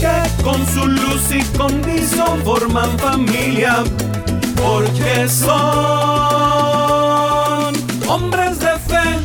que con su luz y condición forman familia, porque son hombres de fe.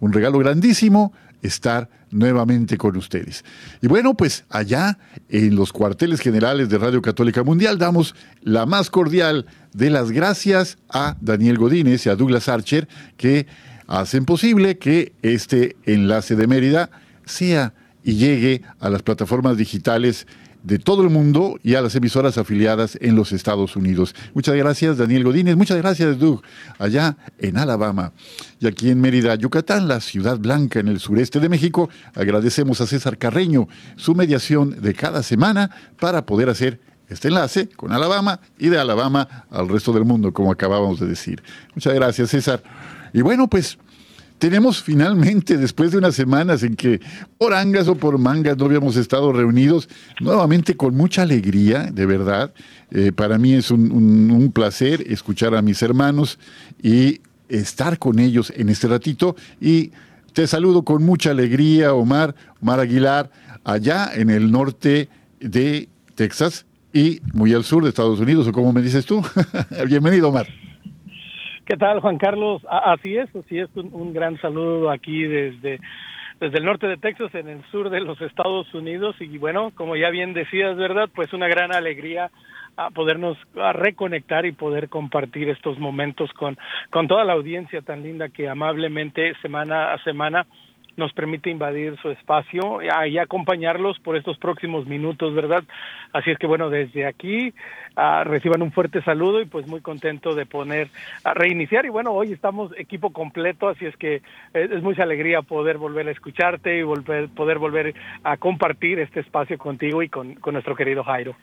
Un regalo grandísimo estar nuevamente con ustedes. Y bueno, pues allá en los cuarteles generales de Radio Católica Mundial damos la más cordial de las gracias a Daniel Godínez y a Douglas Archer que hacen posible que este enlace de Mérida sea y llegue a las plataformas digitales de todo el mundo y a las emisoras afiliadas en los Estados Unidos. Muchas gracias, Daniel Godínez. Muchas gracias, Doug, allá en Alabama. Y aquí en Mérida, Yucatán, la ciudad blanca en el sureste de México, agradecemos a César Carreño su mediación de cada semana para poder hacer este enlace con Alabama y de Alabama al resto del mundo, como acabábamos de decir. Muchas gracias, César. Y bueno, pues tenemos finalmente, después de unas semanas en que por angas o por mangas no habíamos estado reunidos, nuevamente con mucha alegría, de verdad. Eh, para mí es un, placer escuchar a mis hermanos y estar con ellos en este ratito. Y te saludo con mucha alegría, Omar, Omar Aguilar, allá en el norte de Texas y muy al sur de Estados Unidos, o como me dices tú. Bienvenido, Omar. ¿Qué tal, Juan Carlos? Así es, así es, un, gran saludo aquí desde, desde el norte de Texas, en el sur de los Estados Unidos. Y bueno, como ya bien decías, ¿verdad? Pues una gran alegría a podernos a reconectar y poder compartir estos momentos con, con toda la audiencia tan linda que amablemente semana a semana nos permite invadir su espacio y acompañarlos por estos próximos minutos, ¿verdad? Así es que bueno, desde aquí ah, reciban un fuerte saludo y pues muy contento de poner a reiniciar y bueno, hoy estamos equipo completo, así es que es, mucha alegría poder volver a escucharte y volver, poder volver a compartir este espacio contigo y con, con nuestro querido Jairo.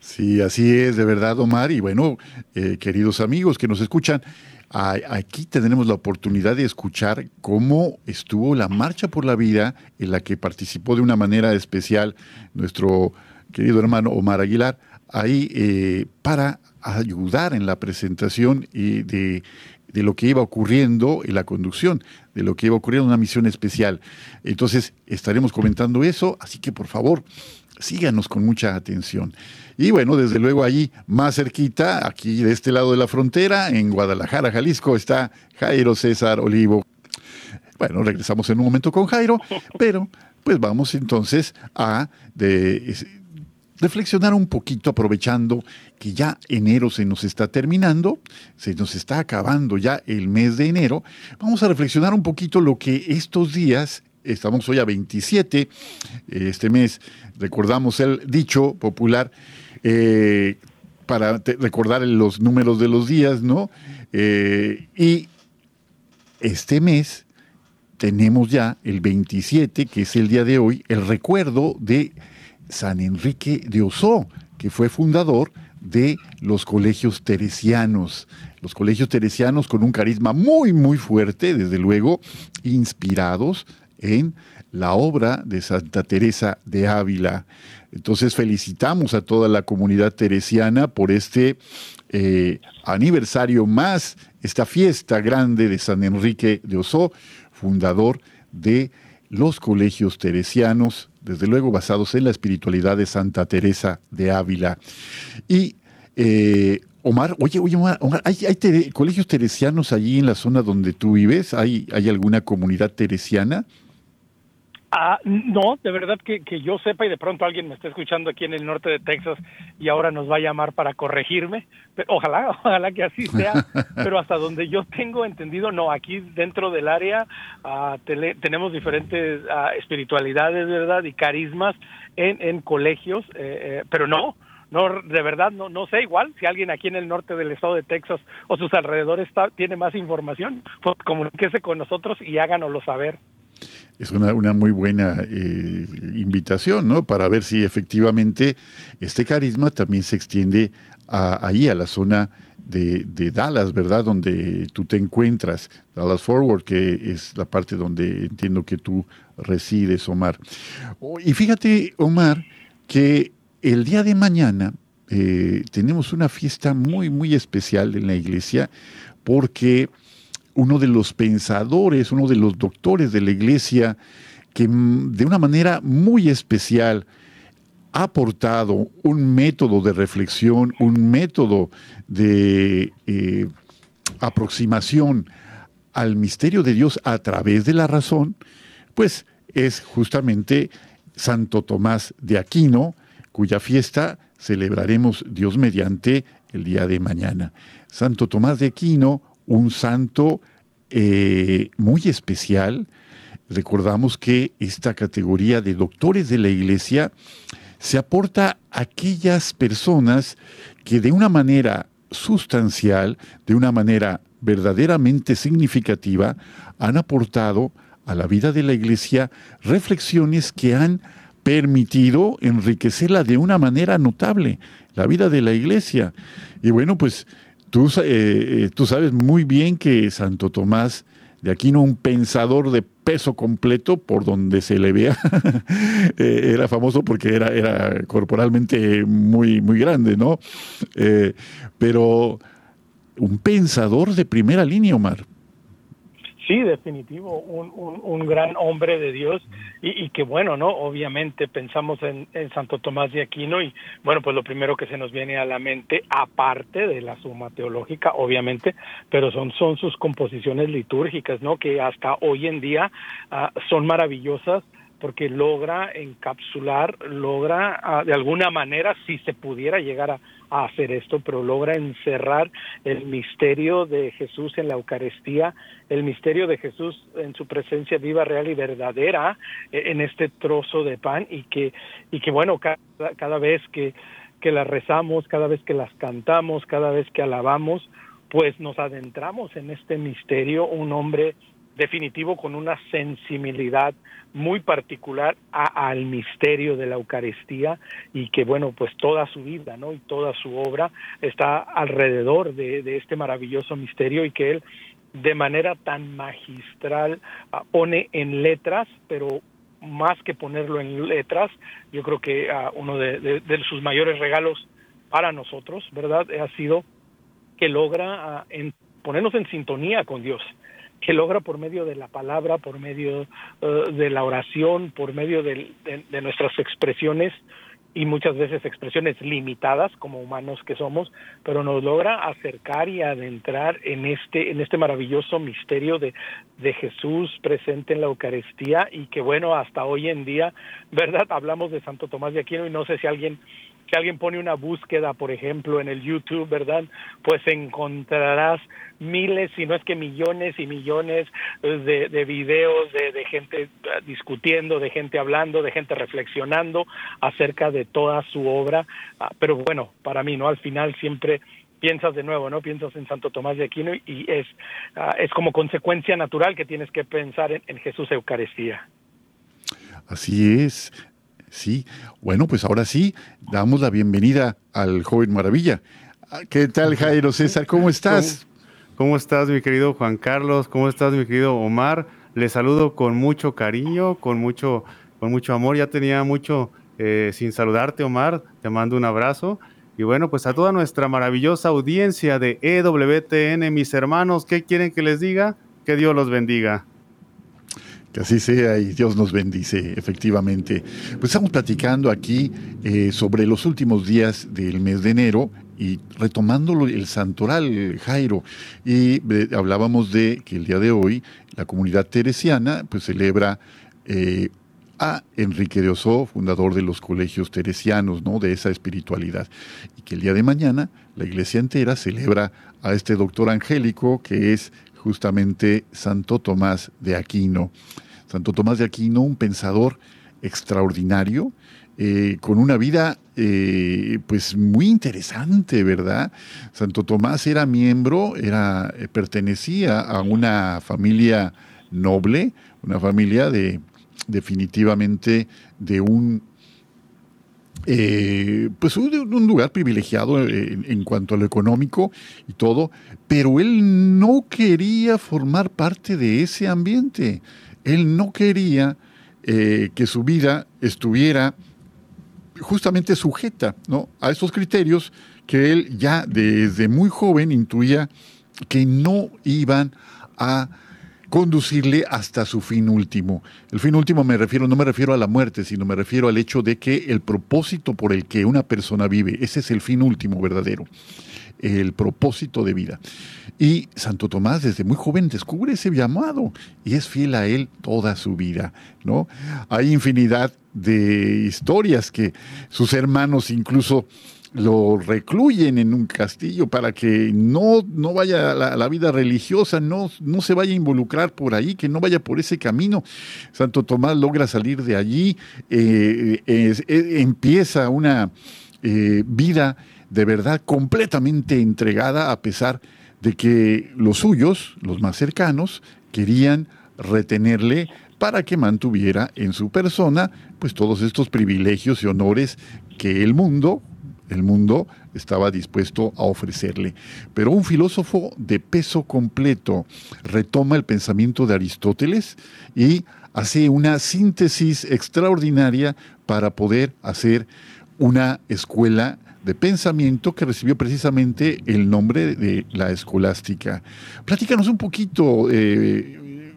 Sí, así es, de verdad, Omar. Y bueno, eh, queridos amigos que nos escuchan, Aquí tenemos la oportunidad de escuchar cómo estuvo la Marcha por la Vida, en la que participó de una manera especial nuestro querido hermano Omar Aguilar, ahí eh, para ayudar en la presentación y de, de, lo que iba ocurriendo en la conducción, de lo que iba ocurriendo en una misión especial. Entonces estaremos comentando eso, así que por favor, síganos con mucha atención. Y bueno, desde luego allí más cerquita, aquí de este lado de la frontera, en Guadalajara, Jalisco, está Jairo César Olivo. Bueno, regresamos en un momento con Jairo, pero pues vamos entonces a reflexionar un poquito aprovechando que ya enero se nos está terminando, se nos está acabando ya el mes de enero. Vamos a reflexionar un poquito lo que estos días estamos hoy a 27, este mes recordamos el dicho popular, eh, para recordar los números de los días, ¿no? Eh, y este mes tenemos ya el 27, que es el día de hoy, el recuerdo de San Enrique de Osó, que fue fundador de los colegios teresianos. Los colegios teresianos con un carisma muy, muy fuerte, desde luego, inspirados en la obra de Santa Teresa de Ávila. Entonces felicitamos a toda la comunidad teresiana por este eh, aniversario más, esta fiesta grande de San Enrique de Osó, fundador de los colegios teresianos, desde luego basados en la espiritualidad de Santa Teresa de Ávila. Y eh, Omar, oye, oye, Omar, ¿hay, colegios teresianos allí en la zona donde tú vives? ¿Hay, hay alguna comunidad teresiana? Ah, no, de verdad que, que yo sepa y de pronto alguien me está escuchando aquí en el norte de Texas y ahora nos va a llamar para corregirme. Pero ojalá, ojalá que así sea. Pero hasta donde yo tengo entendido, no, aquí dentro del área ah, tenemos diferentes ah, espiritualidades, ¿verdad? Y carismas en, en colegios, eh, eh, pero no, no de verdad no no sé igual si alguien aquí en el norte del estado de Texas o sus alrededores está, tiene más información pues comuníquese con nosotros y háganoslo saber es una, muy buena eh, invitación, ¿no? Para ver si efectivamente este carisma también se extiende ahí, a la zona de, Dallas, ¿verdad? Donde tú te encuentras, Dallas Forward, que es la parte donde entiendo que tú resides, Omar. Oh, y fíjate, Omar, que el día de mañana eh, tenemos una fiesta muy, muy especial en la iglesia, porque uno de los pensadores, uno de los doctores de la iglesia, que mm, de una manera muy especial ha aportado un método de reflexión, un método de eh, aproximación al misterio de Dios a través de la razón, pues es justamente Santo Tomás de Aquino, cuya fiesta celebraremos Dios mediante el día de mañana. Santo Tomás de Aquino, un santo eh, muy especial. Recordamos que esta categoría de doctores de la Iglesia se aporta a aquellas personas que de una manera sustancial, de una manera verdaderamente significativa, han aportado a la vida de la Iglesia reflexiones que han permitido enriquecerla de una manera notable, la vida de la Iglesia. Y bueno, pues Tú, eh, eh, tú, sabes muy bien que Santo Tomás de Aquino, un pensador de peso completo, por donde se le vea, eh, era famoso porque era, corporalmente muy, muy grande, ¿no? pero un pensador de primera línea, Omar. Sí, definitivo, un, un, gran hombre de Dios y, que bueno, ¿no? Obviamente pensamos en, Santo Tomás de Aquino y bueno, pues lo primero que se nos viene a la mente, aparte de la suma teológica, obviamente, pero son, son sus composiciones litúrgicas, ¿no? Que hasta hoy en día ah, son maravillosas porque logra encapsular, logra ah, de alguna manera, si se pudiera llegar a, hacer esto, pero logra encerrar el misterio de Jesús en la Eucaristía, el misterio de Jesús en su presencia viva, real y verdadera eh, en este trozo de pan y que, y que bueno, cada, cada vez que, que las rezamos, cada vez que las cantamos, cada vez que alabamos, pues nos adentramos en este misterio, un hombre definitivo con una sensibilidad muy particular al misterio de la Eucaristía y que bueno pues toda su vida no y toda su obra está alrededor de, este maravilloso misterio y que él de manera tan magistral ah, pone en letras pero más que ponerlo en letras yo creo que ah, uno de, sus mayores regalos para nosotros verdad ha sido que logra ah, ponernos en sintonía con Dios que logra por medio de la palabra, por medio eh, de la oración, por medio de, nuestras expresiones y muchas veces expresiones limitadas como humanos que somos, pero nos logra acercar y adentrar en este en este maravilloso misterio de, de Jesús presente en la Eucaristía y que bueno, hasta hoy en día, ¿verdad? Hablamos de Santo Tomás de Aquino y no sé si alguien que alguien pone una búsqueda, por ejemplo, en el YouTube, ¿verdad? Pues encontrarás miles, si no es que millones y millones de, de videos de, gente discutiendo, de gente hablando, de gente reflexionando acerca de toda su obra. Ah, pero bueno, para mí, ¿no? Al final siempre piensas de nuevo, ¿no? Piensas en Santo Tomás de Aquino y es, ah, es como consecuencia natural que tienes que pensar en, en Jesús Eucaristía. Así es. Sí, bueno, pues ahora sí, damos la bienvenida al joven maravilla. Ah, ¿Qué tal, Jairo César? ¿Cómo estás? ¿Cómo, estás, mi querido Juan Carlos? ¿Cómo estás, mi querido Omar? Les saludo con mucho cariño, con mucho, con mucho amor. Ya tenía mucho eh, sin saludarte, Omar. Te mando un abrazo. Y bueno, pues a toda nuestra maravillosa audiencia de EWTN, mis hermanos, ¿qué quieren que les diga? Que Dios los bendiga. Que así sea y Dios nos bendice, efectivamente. Pues estamos platicando aquí eh, sobre los últimos días del mes de enero y retomando el santoral, Jairo. Y eh, hablábamos de que el día de hoy la comunidad teresiana pues celebra eh, a Enrique de Oso, fundador de los colegios teresianos, ¿no? de esa espiritualidad. Y que el día de mañana la iglesia entera celebra a este doctor angélico que es justamente Santo Tomás de Aquino. Santo Tomás de Aquino, un pensador extraordinario, eh, con una vida eh, pues muy interesante, ¿verdad? Santo Tomás era miembro, era, eh, pertenecía a una familia noble, una familia de definitivamente de un pues un, lugar privilegiado en, en, cuanto a lo económico y todo, pero él no quería formar parte de ese ambiente. Él no quería eh, que su vida estuviera justamente sujeta ¿no? a esos criterios que él ya desde muy joven intuía que no iban a conducirle hasta su fin último. El fin último me refiero, no me refiero a la muerte, sino me refiero al hecho de que el propósito por el que una persona vive, ese es el fin último verdadero, el propósito de vida. Y Santo Tomás desde muy joven descubre ese llamado y es fiel a él toda su vida, ¿no? Hay infinidad de historias que sus hermanos incluso lo recluyen en un castillo para que no, no vaya a la, vida religiosa, no, no se vaya a involucrar por ahí, que no vaya por ese camino. Santo Tomás logra salir de allí, eh, empieza una eh, vida de verdad completamente entregada a pesar de que los suyos, los más cercanos, querían retenerle para que mantuviera en su persona pues todos estos privilegios y honores que el mundo, el mundo estaba dispuesto a ofrecerle. Pero un filósofo de peso completo retoma el pensamiento de Aristóteles y hace una síntesis extraordinaria para poder hacer una escuela de pensamiento que recibió precisamente el nombre de la escolástica. Platícanos un poquito, eh,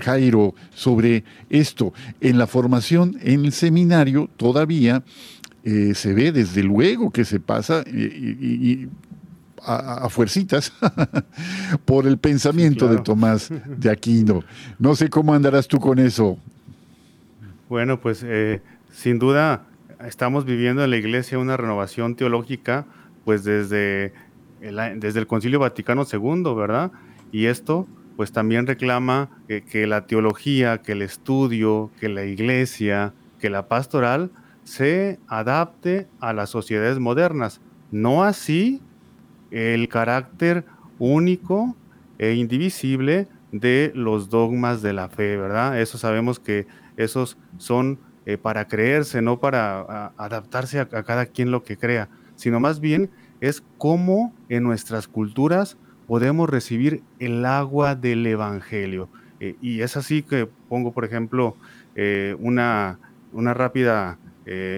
Jairo, sobre esto. En la formación en el seminario todavía eh, se ve desde luego que se pasa y, a, fuercitas por el pensamiento de Tomás de Aquino. No sé cómo andarás tú con eso. Bueno, pues eh, sin duda estamos viviendo en la iglesia una renovación teológica, pues desde el, desde el Concilio Vaticano II, ¿verdad? Y esto pues también reclama que la teología, que el estudio, que la iglesia, que la pastoral se adapte a las sociedades modernas. No así el carácter único e indivisible de los dogmas de la fe, ¿verdad? Eso sabemos que esos son eh, para creerse, no para adaptarse a, cada quien lo que crea, sino más bien es cómo en nuestras culturas podemos recibir el agua del Evangelio. Eh, y es así que pongo, por ejemplo, eh, una, una rápida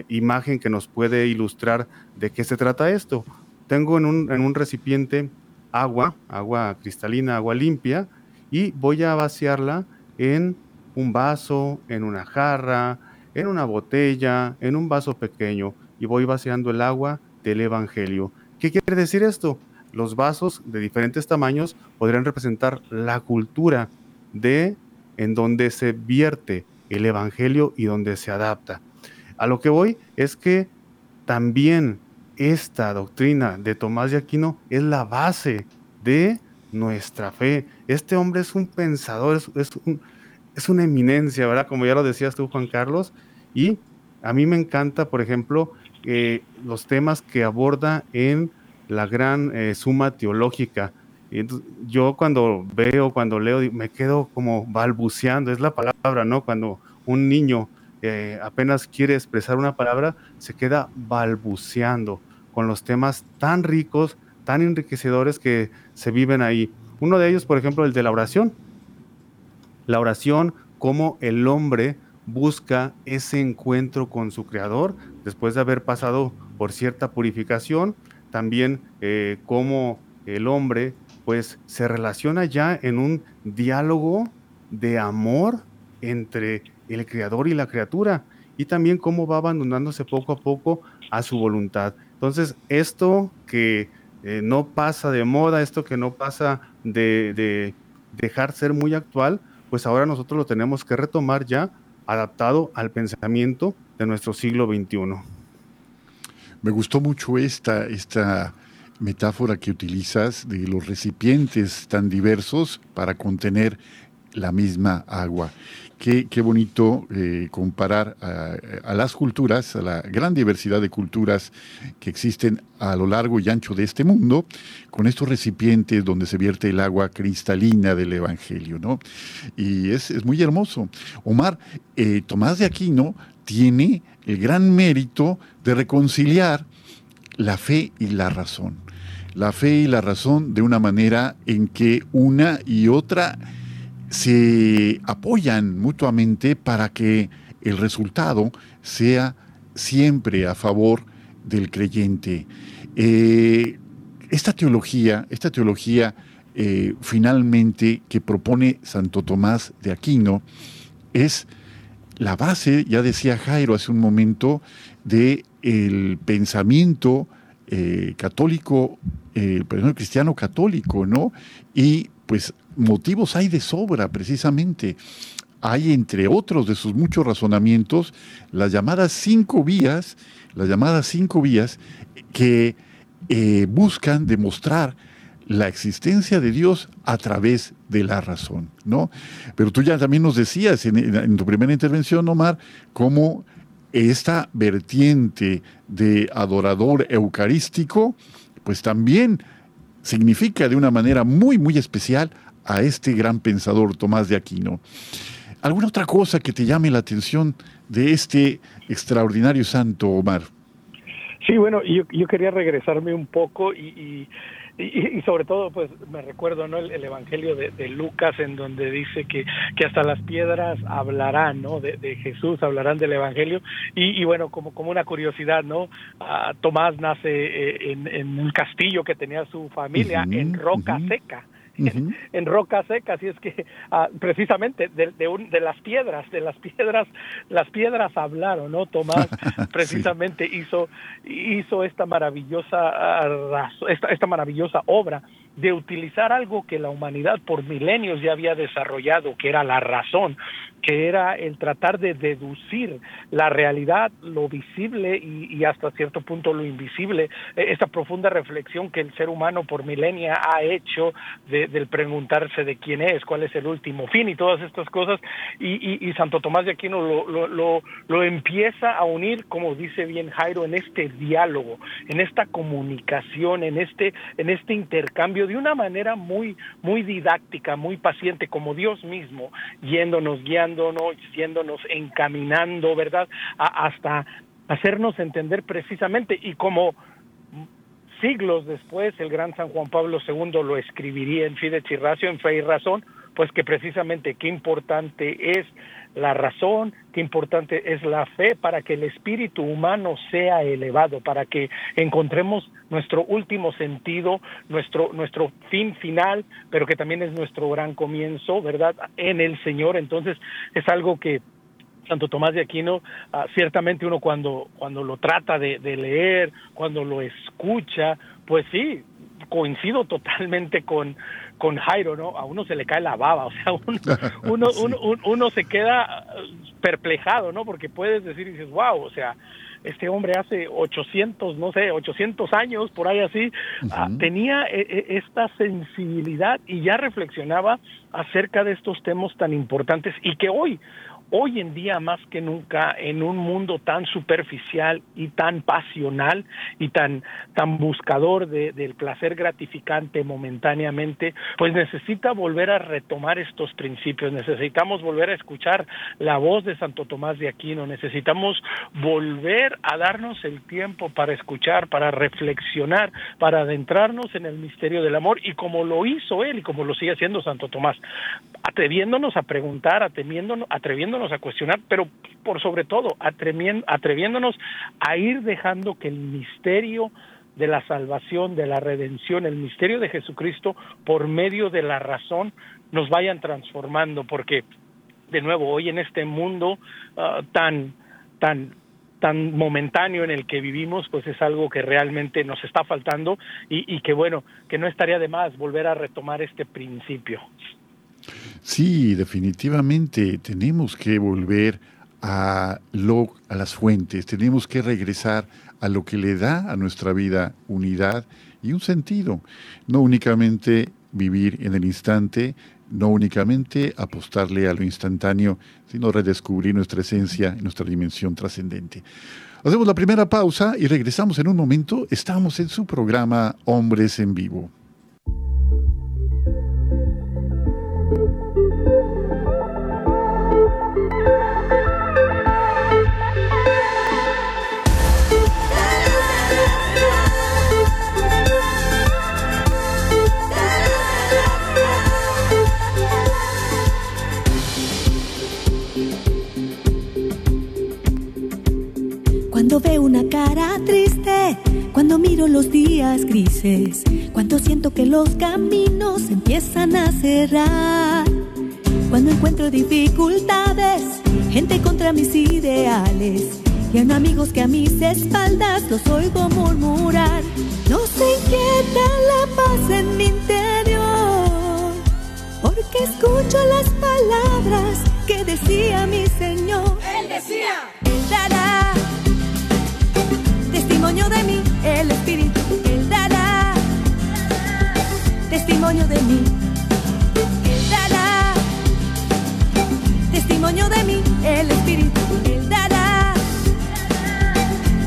imagen que nos puede ilustrar de qué se trata esto. Tengo en un, recipiente agua, agua cristalina, agua limpia, y voy a vaciarla en un vaso, en una jarra, en una botella, en un vaso pequeño, y voy vaciando el agua del Evangelio. ¿Qué quiere decir esto? Los vasos de diferentes tamaños podrían representar la cultura de en donde se vierte el Evangelio y donde se adapta. A lo que voy es que también esta doctrina de Tomás de Aquino es la base de nuestra fe. Este hombre es un pensador, es, una eminencia, ¿verdad? Como ya lo decías tú, Juan Carlos. Y a mí me encanta, por ejemplo, eh, los temas que aborda en la gran eh, suma teológica. yo cuando veo, cuando leo, me quedo como balbuceando, es la palabra, ¿no? Cuando un niño apenas quiere expresar una palabra, se queda balbuceando con los temas tan ricos, tan enriquecedores que se viven ahí. Uno de ellos, por ejemplo, el de la oración. La oración, como el hombre busca ese encuentro con su creador después de haber pasado por cierta purificación, también eh, cómo el hombre pues se relaciona ya en un diálogo de amor entre el creador y la criatura, y también cómo va abandonándose poco a poco a su voluntad. Entonces, esto que eh, no pasa de moda, esto que no pasa de, de, dejar ser muy actual, pues ahora nosotros lo tenemos que retomar ya adaptado al pensamiento de nuestro siglo XXI. Me gustó mucho esta, esta metáfora que utilizas de los recipientes tan diversos para contener la misma agua. Qué, bonito eh, comparar a, a, las culturas, a la gran diversidad de culturas que existen a lo largo y ancho de este mundo, con estos recipientes donde se vierte el agua cristalina del Evangelio, ¿no? Y es, es muy hermoso. Omar, eh, Tomás de Aquino tiene el gran mérito de reconciliar la fe y la razón. La fe y la razón de una manera en que una y otra se apoyan mutuamente para que el resultado sea siempre a favor del creyente. Eh, esta teología, esta teología eh, finalmente que propone Santo Tomás de Aquino es la base, ya decía Jairo hace un momento, de el pensamiento eh, católico, cristiano católico, ¿no? Y pues motivos hay de sobra, precisamente. Hay, entre otros de sus muchos razonamientos, las llamadas cinco vías, las llamadas cinco vías que eh, buscan demostrar la existencia de Dios a través de la razón, ¿no? Pero tú ya también nos decías en, en tu primera intervención, Omar, cómo esta vertiente de adorador eucarístico, pues también significa de una manera muy, muy especial a este gran pensador Tomás de Aquino. ¿Alguna otra cosa que te llame la atención de este extraordinario santo, Omar? Sí, bueno, yo, yo quería regresarme un poco y, y, sobre todo, pues me recuerdo ¿no? el, Evangelio de, Lucas, en donde dice que, que hasta las piedras hablarán ¿no? de, Jesús, hablarán del Evangelio. Y, bueno, como, como una curiosidad, ¿no? Tomás nace eh, en, en, un castillo que tenía su familia en Roca Seca en, roca seca, así es que ah, precisamente de, de, las piedras, de las piedras, las piedras hablaron, ¿no? Tomás precisamente hizo, hizo esta maravillosa, ah, esta, esta maravillosa obra de utilizar algo que la humanidad por milenios ya había desarrollado, que era la razón, que era el tratar de deducir la realidad, lo visible y, hasta cierto punto lo invisible, e, esta profunda reflexión que el ser humano por milenia ha hecho de, del preguntarse de quién es, cuál es el último fin y todas estas cosas, y, Santo Tomás de Aquino lo, lo, lo, empieza a unir, como dice bien Jairo, en este diálogo, en esta comunicación, en este, en este intercambio de una manera muy, muy didáctica, muy paciente, como Dios mismo, yéndonos, guiando yéndonos, encaminando, ¿verdad? hasta hacernos entender precisamente y como siglos después el gran San Juan Pablo II lo escribiría en Fides y Ratio, en Fe y Razón, pues que precisamente qué importante es la razón, qué importante es la fe para que el espíritu humano sea elevado, para que encontremos nuestro último sentido, nuestro, nuestro fin final, pero que también es nuestro gran comienzo, ¿verdad? En el Señor. Entonces es algo que Santo Tomás de Aquino, ah, ciertamente uno cuando, cuando lo trata de, de leer, cuando lo escucha, pues sí, coincido totalmente con, con Jairo, ¿no? A uno se le cae la baba, o sea, uno, uno, uno, se queda perplejado, ¿no? Porque puedes decir y dices, wow, o sea, este hombre hace 800, no sé, 800 años, por ahí así, ah, tenía e, e, esta sensibilidad y ya reflexionaba acerca de estos temas tan importantes y que hoy, hoy en día más que nunca en un mundo tan superficial y tan pasional y tan tan buscador de, del placer gratificante momentáneamente pues necesita volver a retomar estos principios. Necesitamos volver a escuchar la voz de Santo Tomás de Aquino. Necesitamos volver a darnos el tiempo para escuchar para reflexionar para adentrarnos en el misterio del amor. Y como lo hizo él y como lo sigue haciendo Santo Tomás atreviéndonos a preguntar atreviéndonos, atreviéndonos a cuestionar, pero por sobre todo atreviéndonos a ir dejando que el misterio de la salvación, de la redención, el misterio de Jesucristo por medio de la razón nos vayan transformando, porque de nuevo hoy en este mundo ah, tan tan tan momentáneo en el que vivimos, pues es algo que realmente nos está faltando y, y que bueno, que no estaría de más volver a retomar este principio. Sí, definitivamente tenemos que volver a, lo, a las fuentes, tenemos que regresar a lo que le da a nuestra vida unidad y un sentido, no únicamente vivir en el instante, no únicamente apostarle a lo instantáneo, sino redescubrir nuestra esencia nuestra dimensión trascendente. Hacemos la primera pausa y regresamos en un momento. Estamos en su programa Hombres en Vivo. Cara triste, cuando miro los días grises, cuando siento que los caminos empiezan a cerrar, cuando encuentro dificultades, gente contra mis ideales, y hay amigos que a mis espaldas los oigo murmurar, no se inquieta la paz en mi interior, porque escucho las palabras que decía mi Señor. Él decía, Él dará testimonio de mí, el Espíritu, Él dará. Testimonio de mí, Él dará. Testimonio de mí, el Espíritu, Él dará.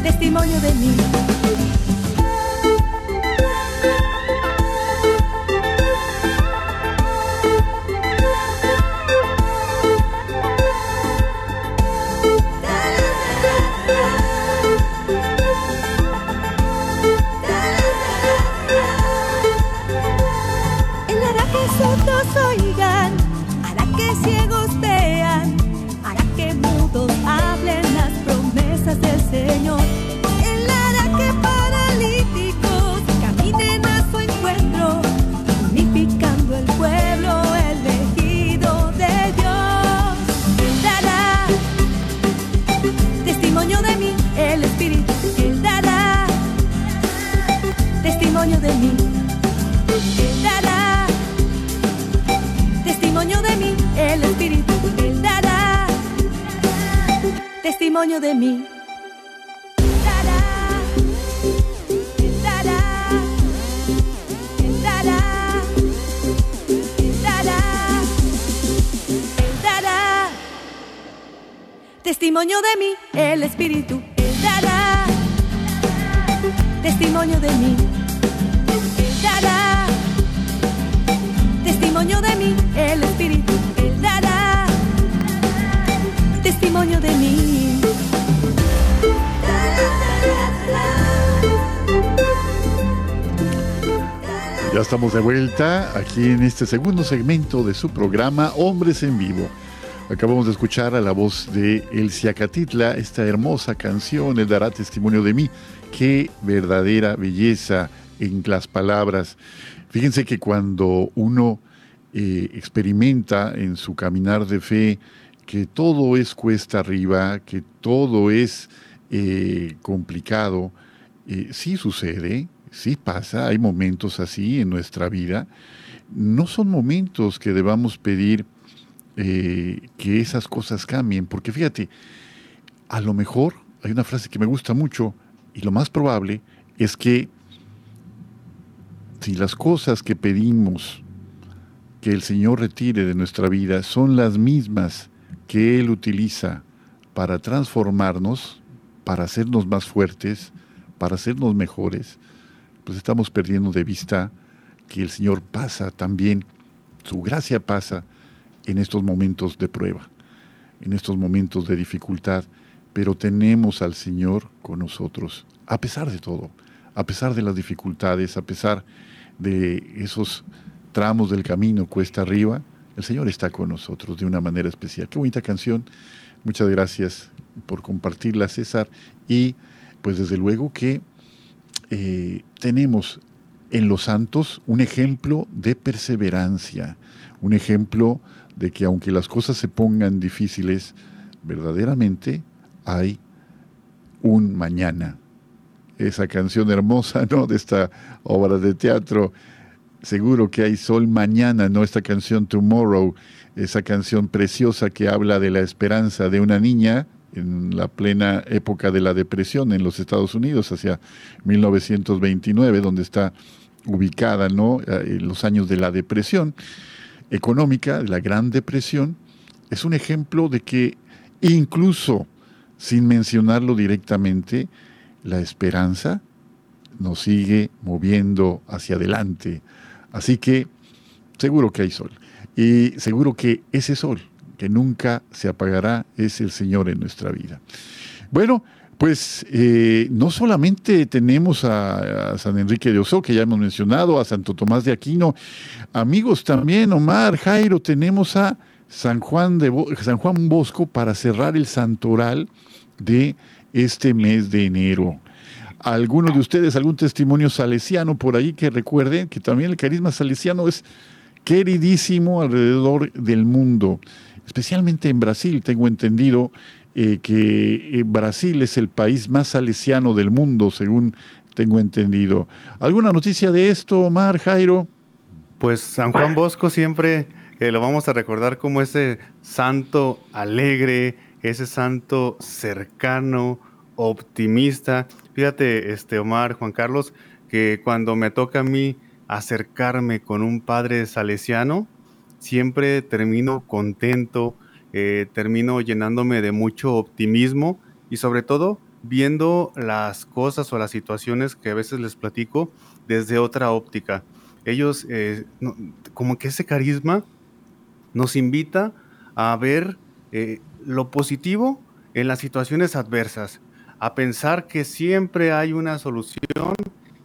Testimonio de mí. Testimonio de mí. Testimonio de mí, el Espíritu. Él dará testimonio de mí. Estamos de vuelta aquí en este segundo segmento de su programa Hombres en Vivo. Acabamos de escuchar a la voz de El Ciacatitla, esta hermosa canción, Él dará testimonio de mí. Qué verdadera belleza en las palabras. Fíjense que cuando uno eh, experimenta en su caminar de fe que todo es cuesta arriba, que todo es eh, complicado, eh, sí sucede, sí pasa, hay momentos así en nuestra vida. No son momentos que debamos pedir eh, que esas cosas cambien, porque fíjate, a lo mejor hay una frase que me gusta mucho y lo más probable es que si las cosas que pedimos que el Señor retire de nuestra vida son las mismas que Él utiliza para transformarnos, para hacernos más fuertes, para hacernos mejores, pues estamos perdiendo de vista que el Señor pasa también, su gracia pasa en estos momentos de prueba, en estos momentos de dificultad, pero tenemos al Señor con nosotros, a pesar de todo, a pesar de las dificultades, a pesar de esos tramos del camino cuesta arriba, el Señor está con nosotros de una manera especial. Qué bonita canción. Muchas gracias por compartirla, César. Y pues desde luego que eh, tenemos en los santos un ejemplo de perseverancia, un ejemplo de que aunque las cosas se pongan difíciles, verdaderamente hay un mañana. Esa canción hermosa, ¿no? De esta obra de teatro seguro que hay sol mañana, ¿no? Esta canción Tomorrow, esa canción preciosa que habla de la esperanza de una niña en la plena época de la depresión en los Estados Unidos, hacia 1929, donde está ubicada, ¿no? En los años de la depresión. económica, de la Gran Depresión, es un ejemplo de que incluso sin mencionarlo directamente, la esperanza nos sigue moviendo hacia adelante. Así que seguro que hay sol. Y seguro que ese sol que nunca se apagará es el Señor en nuestra vida. Bueno, pues eh, no solamente tenemos a, San Enrique de Oso, que ya hemos mencionado, a Santo Tomás de Aquino, amigos también, Omar, Jairo, tenemos a San Juan, de, San Juan Bosco para cerrar el santoral de este mes de enero. ¿Alguno de ustedes, algún testimonio salesiano por ahí que recuerden que también el carisma salesiano es queridísimo alrededor del mundo, especialmente en Brasil, tengo entendido eh, que eh, Brasil es el país más salesiano del mundo, según tengo entendido. ¿Alguna noticia de esto, Omar, Jairo? Pues San Juan Bosco siempre eh, lo vamos a recordar como ese santo alegre, ese santo cercano, optimista. Fíjate, este Omar, Juan Carlos, que cuando me toca a mí acercarme con un padre salesiano, siempre termino contento, eh, termino llenándome de mucho optimismo y sobre todo viendo las cosas o las situaciones que a veces les platico desde otra óptica. Ellos, eh, como que ese carisma nos invita a ver eh, lo positivo en las situaciones adversas, a pensar que siempre hay una solución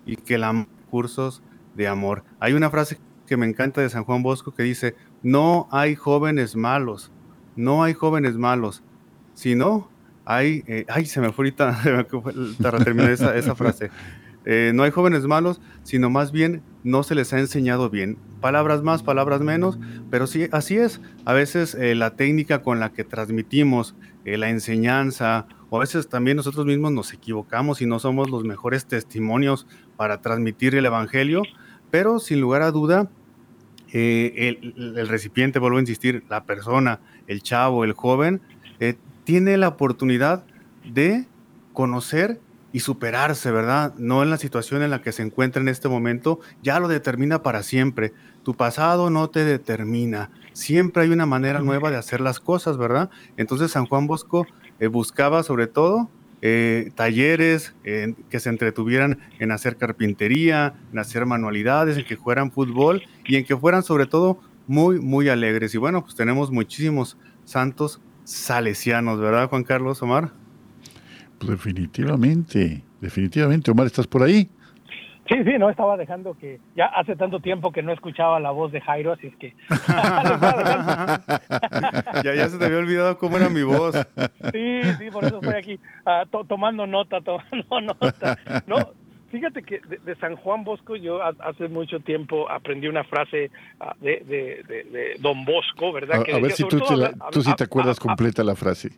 y que la cursos de amor. Hay una frase que me encanta de San Juan Bosco que dice, no hay jóvenes malos, no hay jóvenes malos, sino hay, eh, ay, se me fue ahorita, para terminar esa, esa frase, eh, no hay jóvenes malos, sino más bien no se les ha enseñado bien. Palabras más, palabras menos, pero sí, así es. A veces eh, la técnica con la que transmitimos la enseñanza, o a veces también nosotros mismos nos equivocamos y no somos los mejores testimonios para transmitir el Evangelio, pero sin lugar a duda, el, el, recipiente, vuelvo a insistir, la persona, el chavo, el joven, tiene la oportunidad de conocer y superarse, ¿verdad? No en la situación en la que se encuentra en este momento, ya lo determina para siempre. Tu pasado no te determina. Siempre hay una manera nueva de hacer las cosas, ¿verdad? Entonces San Juan Bosco eh, buscaba sobre todo eh, talleres que se entretuvieran en hacer carpintería, en hacer manualidades, en que fueran fútbol y en que fueran sobre todo muy, muy alegres. Y bueno, pues tenemos muchísimos santos salesianos, ¿verdad, Juan Carlos Omar? Definitivamente, definitivamente. Omar, ¿estás por ahí? Sí, sí, no estaba dejando que ya hace tanto tiempo que no escuchaba la voz de Jairo, así es que ya, ya se te había olvidado cómo era mi voz. Sí, sí, por eso estoy aquí ah, tomando nota, tomando nota. No, fíjate que de, San Juan Bosco yo hace mucho tiempo aprendí una frase ah, de, de, Don Bosco, ¿verdad? A, ver si tú, tú sí te acuerdas completa la frase.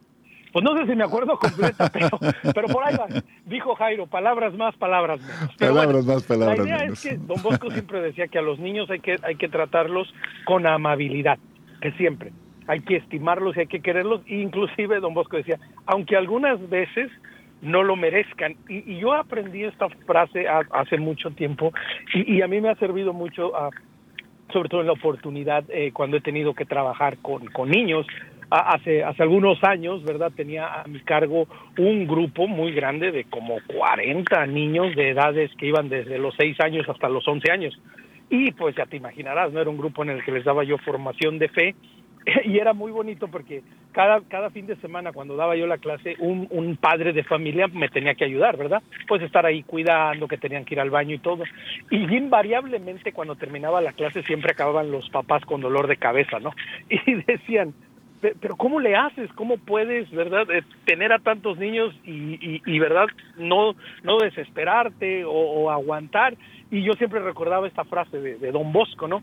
Pues no sé si me acuerdo completa, pero, pero por ahí va. Dijo Jairo, palabras más, palabras menos. palabras más, palabras menos. La idea es que Don Bosco siempre decía que a los niños hay que, hay que tratarlos con amabilidad, que siempre. Hay que estimarlos y hay que quererlos. inclusive Don Bosco decía, aunque algunas veces no lo merezcan. Y, yo aprendí esta frase hace mucho tiempo y, a mí me ha servido mucho, sobre todo en la oportunidad eh, cuando he tenido que trabajar con, con niños hace, hace algunos años, ¿verdad? Tenía a mi cargo un grupo muy grande de como 40 niños de edades que iban desde los 6 años hasta los 11 años. Y pues ya te imaginarás, ¿no? Era un grupo en el que les daba yo formación de fe y era muy bonito porque cada, cada fin de semana cuando daba yo la clase, un, un padre de familia me tenía que ayudar, ¿verdad? Pues estar ahí cuidando, que tenían que ir al baño y todo. Y invariablemente cuando terminaba la clase siempre acababan los papás con dolor de cabeza, ¿no? Y decían, pero ¿cómo le haces? ¿Cómo puedes, verdad, eh, tener a tantos niños y, y, verdad, no, no desesperarte o, aguantar? Y yo siempre recordaba esta frase de, de Don Bosco, ¿no?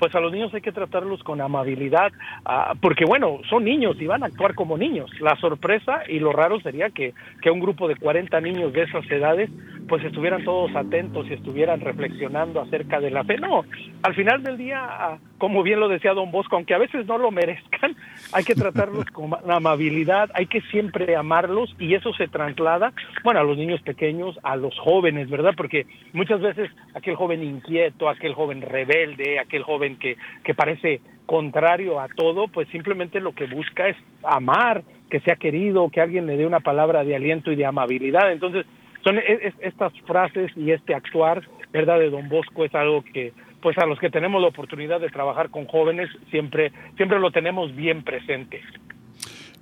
pues a los niños hay que tratarlos con amabilidad, ah, porque bueno, son niños y van a actuar como niños. La sorpresa y lo raro sería que, que un grupo de 40 niños de esas edades pues estuvieran todos atentos y estuvieran reflexionando acerca de la fe. No, al final del día, ah, como bien lo decía don Bosco, aunque a veces no lo merezcan, hay que tratarlos con amabilidad, hay que siempre amarlos y eso se traslada, bueno, a los niños pequeños, a los jóvenes, ¿verdad? Porque muchas veces aquel joven inquieto, aquel joven rebelde, aquel joven que, que parece contrario a todo, pues simplemente lo que busca es amar, que sea querido, que alguien le dé una palabra de aliento y de amabilidad. Entonces, son estas frases y este actuar, ¿verdad? De Don Bosco es algo que, pues a los que tenemos la oportunidad de trabajar con jóvenes, siempre, siempre lo tenemos bien presente.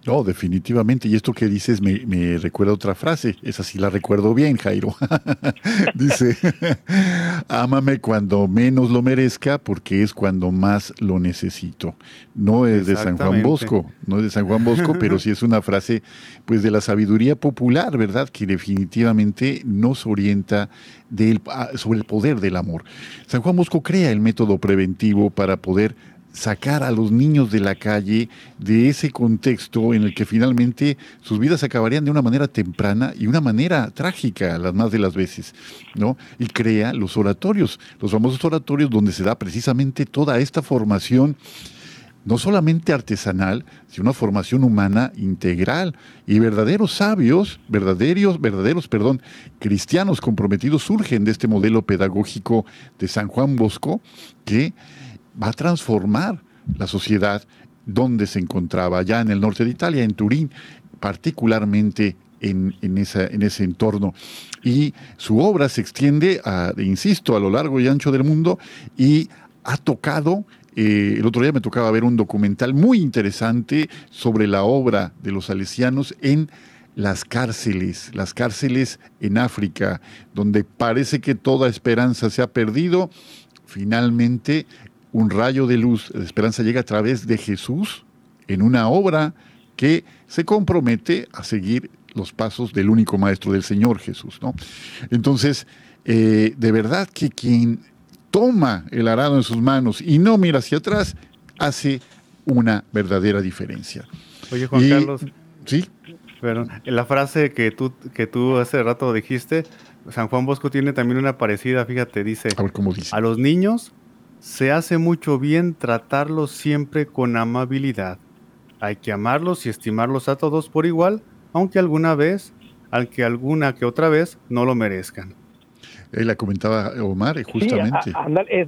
No, definitivamente. Y esto que dices me, recuerda otra frase. Esa sí la recuerdo bien, Jairo. Dice, ámame cuando menos lo merezca porque es cuando más lo necesito. No es de San Juan Bosco, no es de San Juan Bosco, pero sí es una frase pues de la sabiduría popular, ¿verdad? Que definitivamente nos orienta sobre el poder del amor. San Juan Bosco crea el método preventivo para poder sacar a los niños de la calle de ese contexto en el que finalmente sus vidas acabarían de una manera temprana y una manera trágica las más de las veces, ¿no? Y crea los oratorios, los famosos oratorios donde se da precisamente toda esta formación no solamente artesanal, sino una formación humana integral y verdaderos sabios, verdaderos, verdaderos, perdón, cristianos comprometidos surgen de este modelo pedagógico de San Juan Bosco que va a transformar la sociedad donde se encontraba, allá en el norte de Italia, en Turín, particularmente en, en, ese entorno. Y su obra se extiende, a, insisto, a lo largo y ancho del mundo y ha tocado eh, el otro día me tocaba ver un documental muy interesante sobre la obra de los salesianos en las cárceles, las cárceles en África, donde parece que toda esperanza se ha perdido. Finalmente, un rayo de luz de esperanza llega a través de Jesús en una obra que se compromete a seguir los pasos del único maestro del Señor Jesús. ¿no? Entonces, eh, de verdad que quien toma el arado en sus manos y no mira hacia atrás, hace una verdadera diferencia. Oye, Juan Carlos. Sí. Pero la frase que tú, que tú hace rato dijiste, San Juan Bosco tiene también una parecida, fíjate, dice, a, ver, ¿cómo dice? a los niños se hace mucho bien tratarlos siempre con amabilidad. Hay que amarlos y estimarlos a todos por igual, aunque alguna vez, aunque alguna que otra vez no lo merezcan. Él la comentaba Omar, eh, justamente.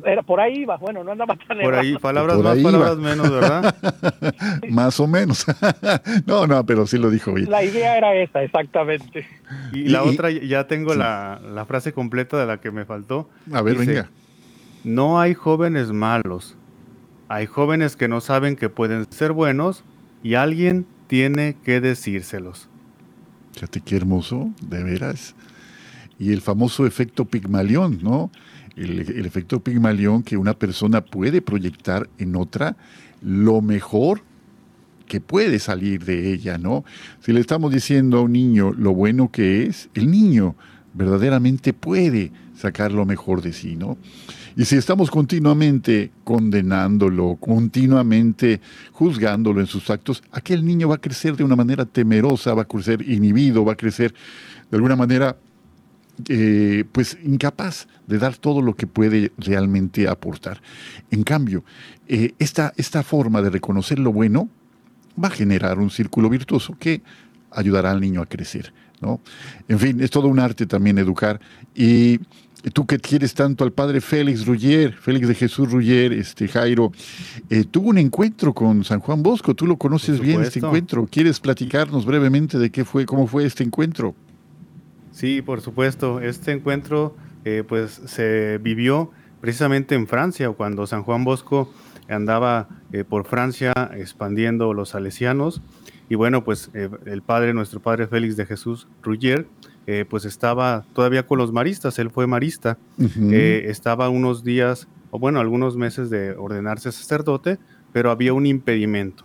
era por ahí iba, bueno, no andaba tan Por ahí, palabras más, palabras menos, ¿verdad? más o menos. no, no, pero sí lo dijo bien. La idea era esa, exactamente. Y, la otra, ya tengo la, la, frase completa de la que me faltó. A ver, venga. No hay jóvenes malos. Hay jóvenes que no saben que pueden ser buenos y alguien tiene que decírselos. Fíjate qué hermoso, de veras. Y el famoso efecto Pigmalión, ¿no? El, el, efecto Pigmalión que una persona puede proyectar en otra lo mejor que puede salir de ella, ¿no? Si le estamos diciendo a un niño lo bueno que es, el niño verdaderamente puede sacar lo mejor de sí, ¿no? Y si estamos continuamente condenándolo, continuamente juzgándolo en sus actos, aquel niño va a crecer de una manera temerosa, va a crecer inhibido, va a crecer de alguna manera eh, pues incapaz de dar todo lo que puede realmente aportar. En cambio, eh, esta, esta forma de reconocer lo bueno va a generar un círculo virtuoso que ayudará al niño a crecer. ¿No? En fin, es todo un arte también educar y tú que quieres tanto al padre Félix Ruggier, Félix de Jesús Ruggier, este Jairo, eh, tuvo un encuentro con San Juan Bosco, tú lo conoces bien este encuentro. ¿Quieres platicarnos brevemente de qué fue, cómo fue este encuentro? Sí, por supuesto. Este encuentro eh, pues se vivió precisamente en Francia, cuando San Juan Bosco andaba eh, por Francia expandiendo los salesianos. Y bueno, pues el padre, nuestro padre Félix de Jesús Ruggier, eh, pues estaba todavía con los maristas, él fue marista, eh, estaba unos días, o bueno, algunos meses de ordenarse sacerdote, pero había un impedimento.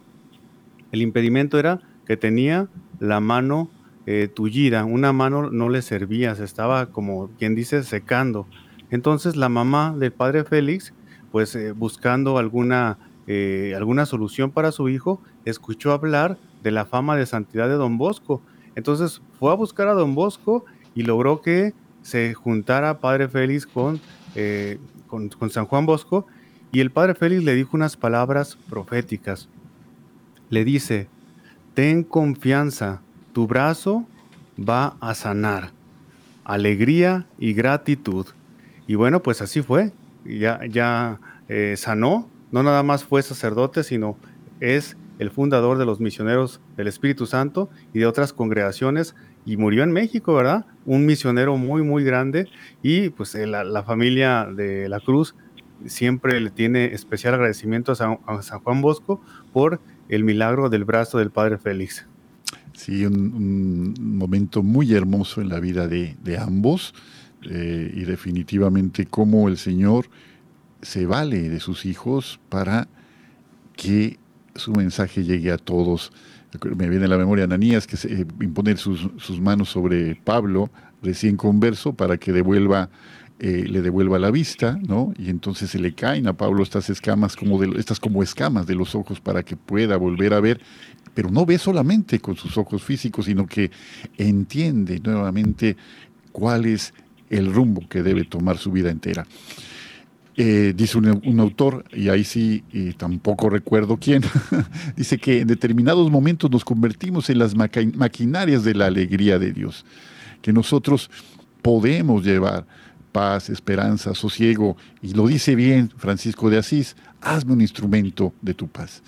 El impedimento era que tenía la mano eh, tullida, una mano no le servía, se estaba como quien dice secando. Entonces la mamá del padre Félix, pues buscando alguna, alguna solución para su hijo, escuchó hablar de la fama de santidad de don Bosco entonces fue a buscar a don Bosco y logró que se juntara Padre Félix eh, con, con, San Juan Bosco y el Padre Félix le dijo unas palabras proféticas. Le dice, ten confianza, tu brazo va a sanar, alegría y gratitud. Y bueno, pues así fue, ya, ya eh, sanó no nada más fue sacerdote, sino es el fundador de los misioneros del Espíritu Santo y de otras congregaciones y murió en México, ¿verdad? Un misionero muy, muy grande y pues eh, la, familia de la Cruz siempre le tiene especial agradecimiento a San, Juan Bosco por el milagro del brazo del Padre Félix. Sí, un, momento muy hermoso en la vida de, ambos eh, y definitivamente cómo el Señor se vale de sus hijos para que su mensaje llegue a todos. Me viene a la memoria Ananías que se, eh, impone sus, manos sobre Pablo, recién converso, para que devuelva, eh, le devuelva la vista, ¿no? Y entonces se le caen a Pablo estas escamas, como de, estas como escamas de los ojos para que pueda volver a ver, pero no ve solamente con sus ojos físicos, sino que entiende nuevamente cuál es el rumbo que debe tomar su vida entera. Eh, dice un, autor, y ahí sí tampoco recuerdo quién, dice que en determinados momentos nos convertimos en las maquinarias de la alegría de Dios, que nosotros podemos llevar paz, esperanza, sosiego, y lo dice bien Francisco de Asís, hazme un instrumento de tu paz.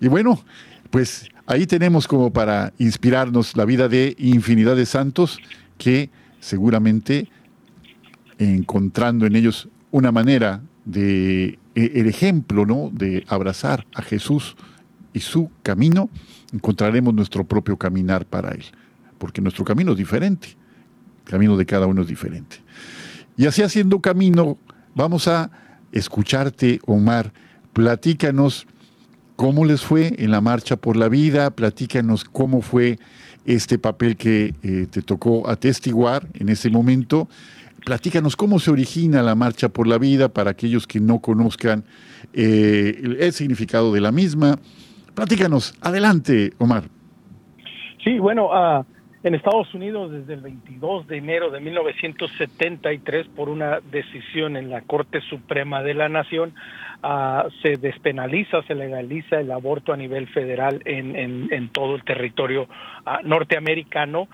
Y bueno, pues ahí tenemos como para inspirarnos la vida de infinidad de santos que seguramente encontrando en ellos una manera de e, el ejemplo, ¿no? de abrazar a Jesús y su camino, encontraremos nuestro propio caminar para él, porque nuestro camino es diferente, el camino de cada uno es diferente. Y así haciendo camino, vamos a escucharte, Omar, platícanos cómo les fue en la marcha por la vida, platícanos cómo fue este papel que eh, te tocó atestiguar en ese momento Platícanos cómo se origina la Marcha por la Vida para aquellos que no conozcan eh, el, significado de la misma. Platícanos, adelante, Omar. Sí, bueno, uh, en Estados Unidos desde el 22 de enero de 1973 por una decisión en la Corte Suprema de la Nación uh, se despenaliza, se legaliza el aborto a nivel federal en, en, en todo el territorio uh, norteamericano